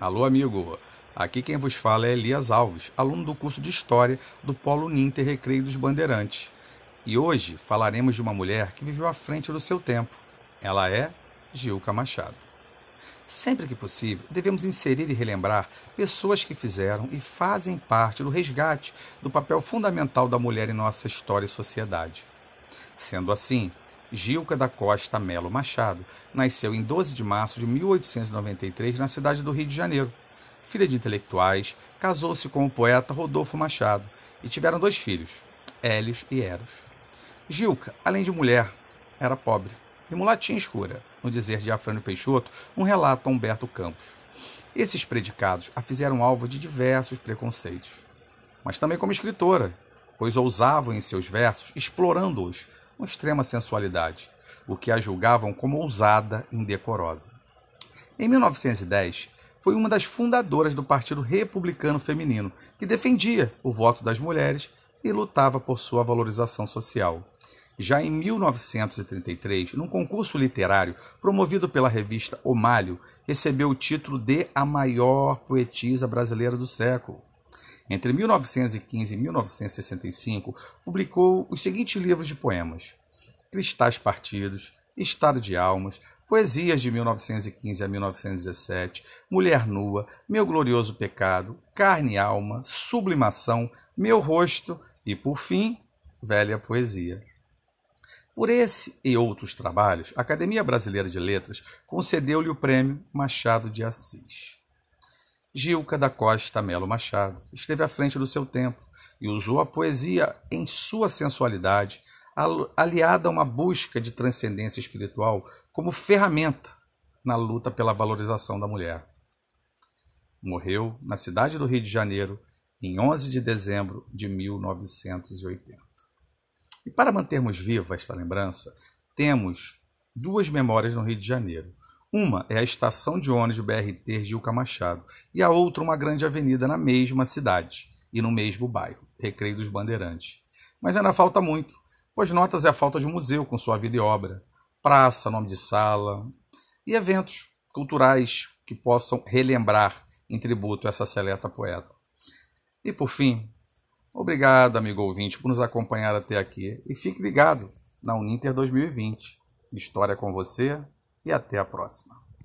Alô, amigo. Aqui quem vos fala é Elias Alves, aluno do curso de História do Polo Ninter Recreio dos Bandeirantes. E hoje falaremos de uma mulher que viveu à frente do seu tempo. Ela é Gilca Machado. Sempre que possível, devemos inserir e relembrar pessoas que fizeram e fazem parte do resgate do papel fundamental da mulher em nossa história e sociedade. Sendo assim, Gilca da Costa Melo Machado nasceu em 12 de março de 1893 na cidade do Rio de Janeiro. Filha de intelectuais, casou-se com o poeta Rodolfo Machado e tiveram dois filhos, Hélios e Eros. Gilca, além de mulher, era pobre e mulatinha escura, no dizer de Afrânio Peixoto, um relato a Humberto Campos. Esses predicados a fizeram alvo de diversos preconceitos, mas também como escritora, pois ousavam em seus versos, explorando-os com extrema sensualidade, o que a julgavam como ousada e indecorosa. Em 1910, foi uma das fundadoras do Partido Republicano Feminino, que defendia o voto das mulheres e lutava por sua valorização social. Já em 1933, num concurso literário promovido pela revista O Malho, recebeu o título de a maior poetisa brasileira do século. Entre 1915 e 1965, publicou os seguintes livros de poemas: Cristais Partidos, Estado de Almas, Poesias de 1915 a 1917, Mulher Nua, Meu Glorioso Pecado, Carne e Alma, Sublimação, Meu Rosto e, por fim, Velha Poesia. Por esse e outros trabalhos, a Academia Brasileira de Letras concedeu-lhe o prêmio Machado de Assis. Gilca da Costa Melo Machado esteve à frente do seu tempo e usou a poesia em sua sensualidade, aliada a uma busca de transcendência espiritual como ferramenta na luta pela valorização da mulher. Morreu na cidade do Rio de Janeiro em 11 de dezembro de 1980. E para mantermos viva esta lembrança, temos duas memórias no Rio de Janeiro. Uma é a estação de ônibus BRT Gilca Machado e a outra uma grande avenida na mesma cidade e no mesmo bairro, Recreio dos Bandeirantes. Mas ainda falta muito, pois notas é a falta de um museu com sua vida e obra, praça, nome de sala e eventos culturais que possam relembrar em tributo essa seleta poeta. E por fim, obrigado, amigo ouvinte, por nos acompanhar até aqui e fique ligado na Uninter 2020. História com você e até a próxima.